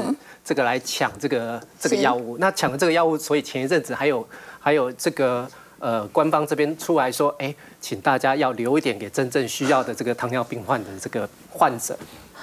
[SPEAKER 4] 这个来抢这个这个药物。那抢了这个药物，所以前一阵子还有还有这个呃官方这边出来说，哎，请大家要留一点给真正需要的这个糖尿病患的这个患者。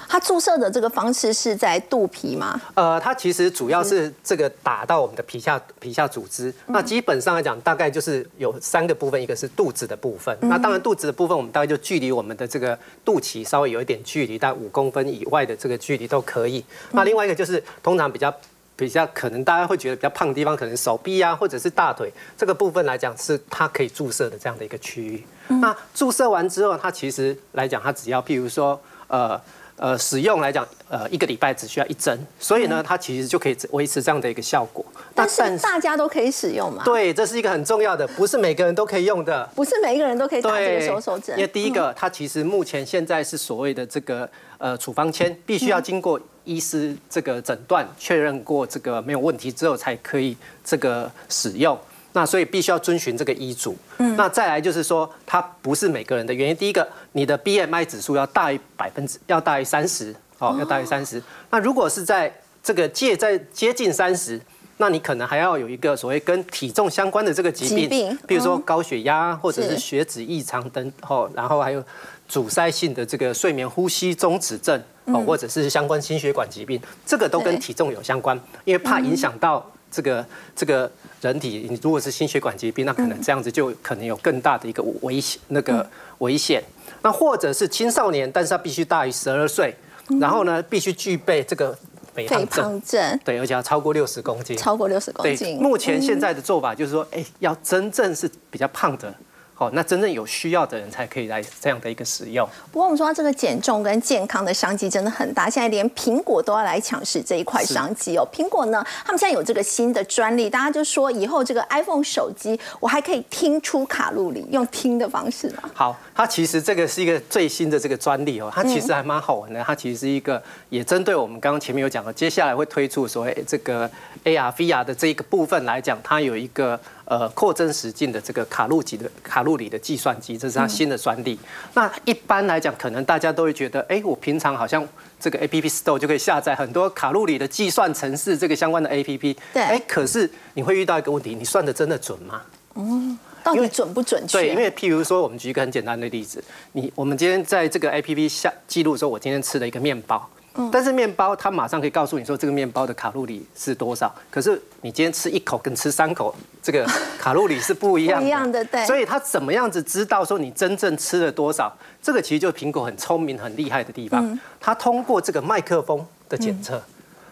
[SPEAKER 1] 它注射的这个方式是在肚皮吗？
[SPEAKER 4] 呃，它其实主要是这个打到我们的皮下皮下组织。那基本上来讲，大概就是有三个部分，一个是肚子的部分。那当然，肚子的部分我们大概就距离我们的这个肚脐稍微有一点距离，但五公分以外的这个距离都可以。那另外一个就是通常比较比较可能大家会觉得比较胖的地方，可能手臂啊或者是大腿这个部分来讲，是它可以注射的这样的一个区域。那注射完之后，它其实来讲，它只要譬如说呃。呃，使用来讲，呃，一个礼拜只需要一针，所以呢，它其实就可以维持这样的一个效果。
[SPEAKER 1] 但是大家都可以使用嘛？
[SPEAKER 4] 对，这是一个很重要的，不是每个人都可以用的。
[SPEAKER 1] 不是每一个人都可以打这个手手针。
[SPEAKER 4] 因为第一个，它其实目前现在是所谓的这个呃处方签，必须要经过医师这个诊断确认过这个没有问题之后，才可以这个使用。那所以必须要遵循这个医嘱。嗯，那再来就是说，它不是每个人的原因。第一个，你的 BMI 指数要大于百分之，要大于三十，哦，要大于三十。那如果是在这个界在接近三十，那你可能还要有一个所谓跟体重相关的这个疾病，比如说高血压或者是血脂异常等，哦，然后还有阻塞性的这个睡眠呼吸中止症，哦，或者是相关心血管疾病，这个都跟体重有相关，因为怕影响到。这个这个人体，你如果是心血管疾病，那可能这样子就可能有更大的一个危险，那个危险。那或者是青少年，但是他必须大于十二岁，然后呢，必须具备这个
[SPEAKER 1] 肥胖症，
[SPEAKER 4] 对，而且要超过六十公斤，
[SPEAKER 1] 超过六十公斤。
[SPEAKER 4] 目前现在的做法就是说，哎，要真正是比较胖的。好，那真正有需要的人才可以来这样的一个使用。
[SPEAKER 1] 不过我们说到这个减重跟健康的商机真的很大，现在连苹果都要来抢食这一块商机哦。苹果呢，他们现在有这个新的专利，大家就说以后这个 iPhone 手机我还可以听出卡路里，用听的方式吗？
[SPEAKER 4] 好，它其实这个是一个最新的这个专利哦，它其实还蛮好玩的。它其实是一个也针对我们刚刚前面有讲的，接下来会推出所谓这个 AR VR 的这一个部分来讲，它有一个。呃，扩增实境的这个卡路级的卡路里的计算机，这是它新的专利。那一般来讲，可能大家都会觉得，哎，我平常好像这个 A P P Store 就可以下载很多卡路里的计算程式，这个相关的 A P P。
[SPEAKER 1] 对。哎，
[SPEAKER 4] 可是你会遇到一个问题，你算的真的准吗？
[SPEAKER 1] 哦，到底准不准确？
[SPEAKER 4] 对，因为譬如说，我们举一个很简单的例子，你我们今天在这个 A P P 下记录说，我今天吃了一个面包。但是面包它马上可以告诉你说这个面包的卡路里是多少。可是你今天吃一口跟吃三口，这个卡路里是不一样的。
[SPEAKER 1] 不一样的，对。
[SPEAKER 4] 所以它怎么样子知道说你真正吃了多少？这个其实就是苹果很聪明、很厉害的地方。它通过这个麦克风的检测，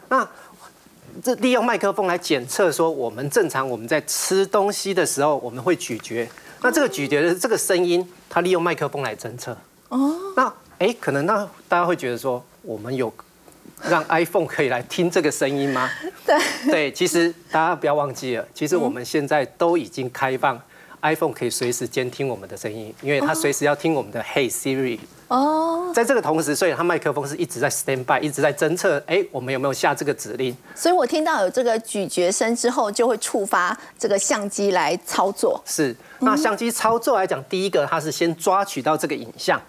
[SPEAKER 4] 那这利用麦克风来检测说我们正常我们在吃东西的时候我们会咀嚼，那这个咀嚼的这个声音，它利用麦克风来侦测。哦。那哎，可能那大家会觉得说。我们有让 iPhone 可以来听这个声音吗？
[SPEAKER 1] 对
[SPEAKER 4] 对，其实大家不要忘记了，其实我们现在都已经开放 iPhone 可以随时监听我们的声音，因为它随时要听我们的 Hey Siri。哦，在这个同时，所以它麦克风是一直在 stand by，一直在侦测，哎，我们有没有下这个指令？
[SPEAKER 1] 所以我听到有这个咀嚼声之后，就会触发这个相机来操作。
[SPEAKER 4] 是，那相机操作来讲，第一个它是先抓取到这个影像。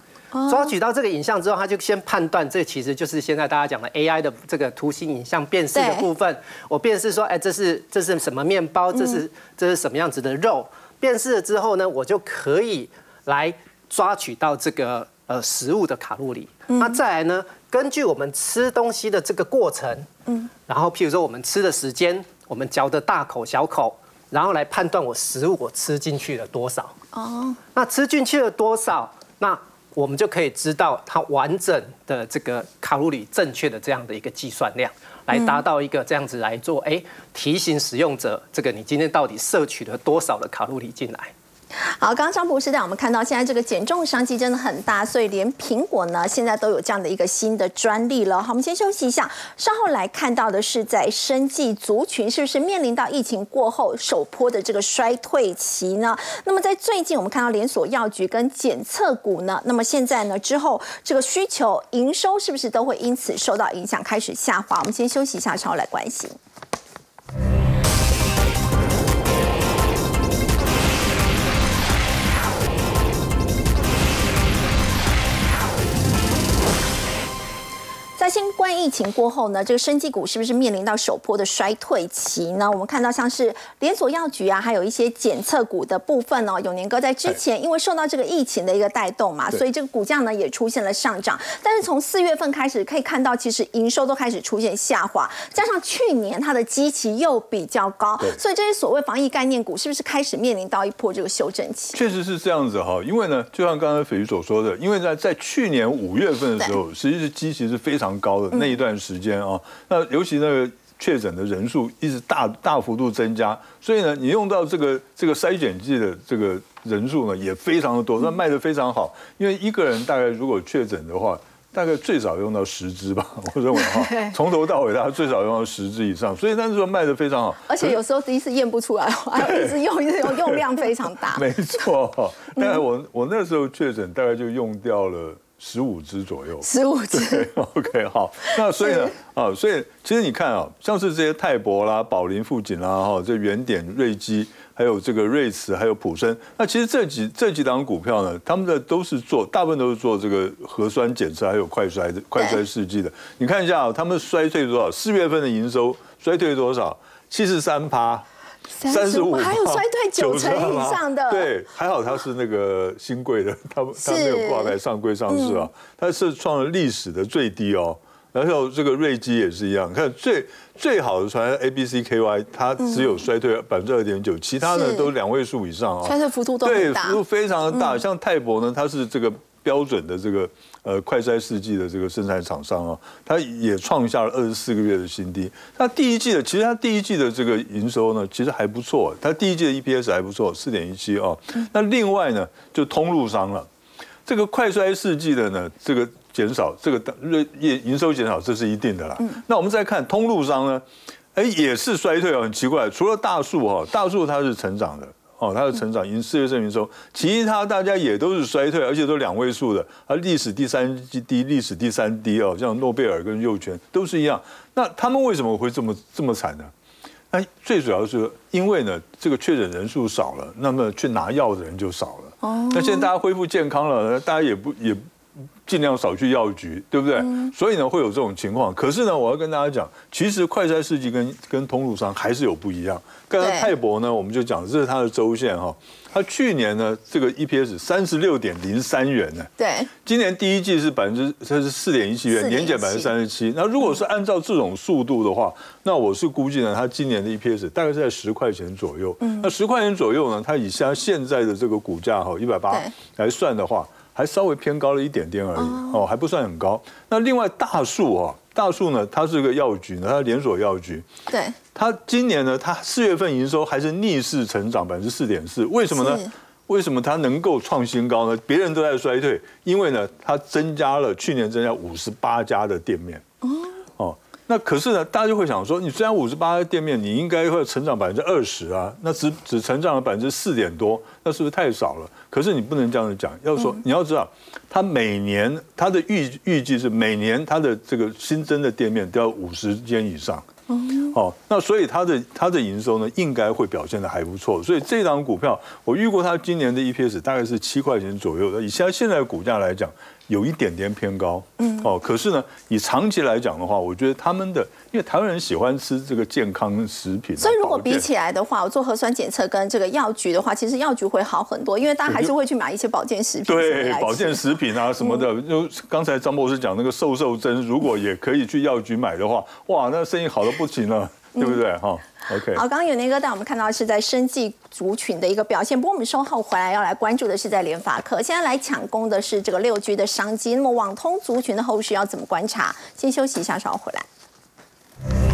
[SPEAKER 4] 抓取到这个影像之后，他就先判断，这其实就是现在大家讲的 AI 的这个图形影像辨识的部分。我辨识说，哎，这是这是什么面包？这是这是什么样子的肉？辨识了之后呢，我就可以来抓取到这个呃食物的卡路里。那再来呢，根据我们吃东西的这个过程，嗯，然后譬如说我们吃的时间，我们嚼的大口小口，然后来判断我食物我吃进去了多少。哦，那吃进去了多少？那我们就可以知道它完整的这个卡路里正确的这样的一个计算量，来达到一个这样子来做，哎，提醒使用者这个你今天到底摄取了多少的卡路里进来。
[SPEAKER 1] 好，刚刚张博士带我们看到，现在这个减重商机真的很大，所以连苹果呢，现在都有这样的一个新的专利了。好，我们先休息一下，稍后来看到的是在生计族群是不是面临到疫情过后首波的这个衰退期呢？那么在最近我们看到连锁药局跟检测股呢，那么现在呢之后这个需求营收是不是都会因此受到影响开始下滑？我们先休息一下，稍后来关心。在新冠疫情过后呢，这个生技股是不是面临到首波的衰退期呢？我们看到像是连锁药局啊，还有一些检测股的部分哦。永年哥在之前因为受到这个疫情的一个带动嘛，所以这个股价呢也出现了上涨。但是从四月份开始可以看到，其实营收都开始出现下滑，加上去年它的基期又比较高，所以这些所谓防疫概念股是不是开始面临到一波这个修正期？
[SPEAKER 2] 确实是这样子哈，因为呢，就像刚才斐鱼所说的，因为在在去年五月份的时候，实际是基期是非常。高的那一段时间啊，那尤其那个确诊的人数一直大大幅度增加，所以呢，你用到这个这个筛检剂的这个人数呢也非常的多，那卖的非常好。因为一个人大概如果确诊的话，大概最少用到十支吧，我认为 哈，从头到尾大家最少用到十支以上，所以那时候卖的非常好。
[SPEAKER 1] 而且有时候第一次验不出来，还 一直用一直用，用量非常大。
[SPEAKER 2] 没错，但我我那时候确诊大概就用掉了。十五只左右，
[SPEAKER 1] 十五只。
[SPEAKER 2] OK，好。那所以呢，啊，所以其实你看啊，像是这些泰博啦、宝林富锦啦，哈，这原点、瑞基，还有这个瑞慈，还有普生，那其实这几这几档股票呢，他们的都是做，大部分都是做这个核酸检测还有快衰的快衰试剂的。你看一下啊，他们衰退多少？四月份的营收衰退多少？七十三趴。
[SPEAKER 1] 三十五，还有衰退九成以上的，
[SPEAKER 2] 对，还好它是那个新贵的，它它没有挂牌上柜上市啊，它是创了历史的最低哦。然后这个瑞基也是一样，看最最好的船 A B C K Y，它只有衰退百分之二点九，其他的都两位数以上啊，
[SPEAKER 1] 衰退幅度都对，
[SPEAKER 2] 幅度非常的大。像泰博呢，它是这个。标准的这个呃快筛试剂的这个生产厂商啊，它也创下了二十四个月的新低。那第一季的其实它第一季的这个营收呢，其实还不错。它第一季的 EPS 还不错，四点一七啊。那另外呢，就通路商了，这个快衰试剂的呢，这个减少，这个业营收减少，这是一定的啦。那我们再看通路商呢，哎，也是衰退哦，很奇怪。除了大树哈，大树它是成长的。哦，它的成长因四月证明说，其他大家也都是衰退，而且都两位数的，而历史第三低，历史第三低哦，像诺贝尔跟幼犬都是一样。那他们为什么会这么这么惨呢？那最主要是因为呢，这个确诊人数少了，那么去拿药的人就少了。哦，那现在大家恢复健康了，大家也不也尽量少去药局，对不对？所以呢，会有这种情况。可是呢，我要跟大家讲，其实快筛试剂跟跟通路商还是有不一样。刚才泰博呢，我们就讲这是它的周线哈，它去年呢这个 EPS 三十六点零三元呢，
[SPEAKER 1] 对，
[SPEAKER 2] 今年第一季是百分之它是四点一七元
[SPEAKER 1] ，4.17
[SPEAKER 2] 年减百分之三十七。那如果是按照这种速度的话，那我是估计呢，它今年的 EPS 大概是在十块钱左右。嗯那十块钱左右呢，它以它现在的这个股价哈一百八
[SPEAKER 1] 对
[SPEAKER 2] 来算的话，还稍微偏高了一点点而已哦，还不算很高。那另外大树哦，大树呢，它是个药局呢，它连锁药局，
[SPEAKER 1] 对，
[SPEAKER 2] 它今年呢，它四月份营收还是逆势成长百分之四点四，为什么呢
[SPEAKER 1] 是？
[SPEAKER 2] 为什么它能够创新高呢？别人都在衰退，因为呢，它增加了去年增加五十八家的店面。哦，那可是呢，大家就会想说，你虽然五十八家店面，你应该会成长百分之二十啊，那只只成长了百分之四点多，那是不是太少了？可是你不能这样子讲，要说、你要知道，它每年它的预预计是每年它的这个新增的店面都要五十间以上。哦，那所以它的它的营收呢，应该会表现的还不错。所以这档股票，我预估它今年的 EPS 大概是七块钱左右的。以现在现在的股价来讲，有一点点偏高。嗯，哦，可是呢，以长期来讲的话，我觉得他们的，因为台湾人喜欢吃这个健康食品啊、
[SPEAKER 1] 所以如果比起来的话，我做核酸检测跟这个药局的话，其实药局会好很多，因为大家还是会去买一些保健食品
[SPEAKER 2] 对保健食品啊什么的，
[SPEAKER 1] 嗯
[SPEAKER 2] 就刚才张博士讲那个瘦瘦针，如果也可以去药局买的话，哇，那生意好的不行了，对不对？哈，OK。
[SPEAKER 1] 好，刚刚有那个带我们看到是在生计族群的一个表现，不过我们稍后回来要来关注的是在联发科，现在来抢攻的是这个六 G 的商机。那么网通族群的后续要怎么观察？先休息一下，稍后回来。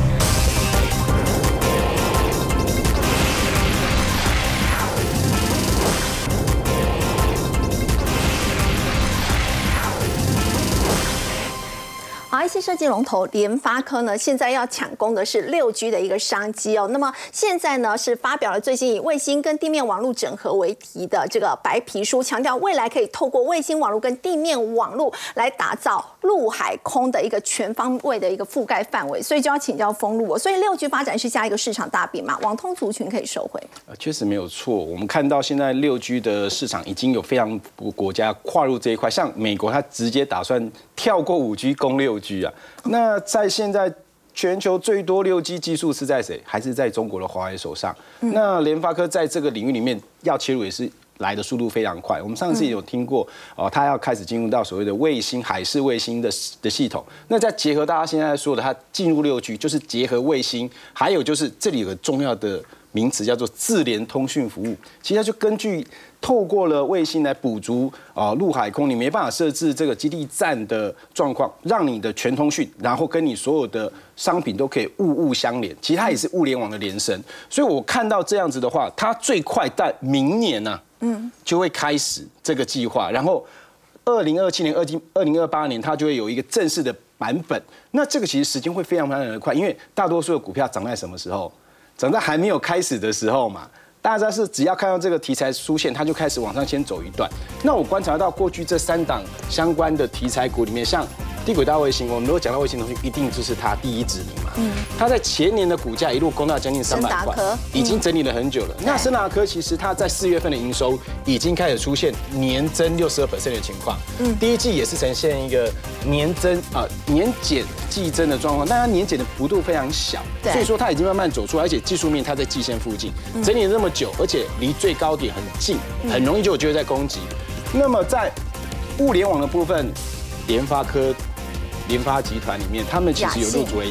[SPEAKER 1] ，IC 设计龙头联发科呢，现在要抢攻的是六 G 的一个商机哦。那么现在呢是发表了最近以卫星跟地面网络整合为题的这个白皮书，强调未来可以透过卫星网络跟地面网络来打造陆海空的一个全方位的一个覆盖范围。所以就要请教封路哦。所以六 G 发展是下一个市场大饼嘛？网通族群可以收回。
[SPEAKER 5] 呃，确实没有错。我们看到现在六 G 的市场已经有非常多国家跨入这一块，像美国，它直接打算跳过五 G 攻六 G 啊。那在现在全球最多六 G 技术是在谁？还是在中国的华为手上？那联发科在这个领域里面要切入也是。来的速度非常快，我们上次也有听过哦，它要开始进入到所谓的卫星、海事卫星的的系统。那再结合大家现在说的，它进入六 G，就是结合卫星，还有就是这里有个重要的名词叫做智联通讯服务。其实它就根据透过了卫星来补足啊陆海空你没办法设置这个基地站的状况，让你的全通讯，然后跟你所有的商品都可以物物相连。其实它也是物联网的连伸。所以我看到这样子的话，它最快在明年呢、嗯，就会开始这个计划，然后二零二七年、二零二零二八年，它就会有一个正式的版本。那这个其实时间会非常非常的快，因为大多数的股票涨在什么时候？涨在还没有开始的时候嘛。大家是只要看到这个题材出现，它就开始往上先走一段。那我观察到过去这三档相关的题材股里面，像低轨大卫星，我们如果讲到卫星通讯，一定就是它第一指名嘛。嗯，它在前年的股价一路攻到将近三百块已经整理了很久了。那森达科其实它在四月份的营收已经开始出现年增六十二的情况，嗯，第一季也是呈现一个年增啊、年减季增的状况，但它年减的幅度非常小，所以说它已经慢慢走出来，而且技术面它在季线附近。整理了那么久，而且离最高点很近，很容易就有机会在攻击。那么在物联网的部分，联发科。联发集团里面，他们其实有入主了亚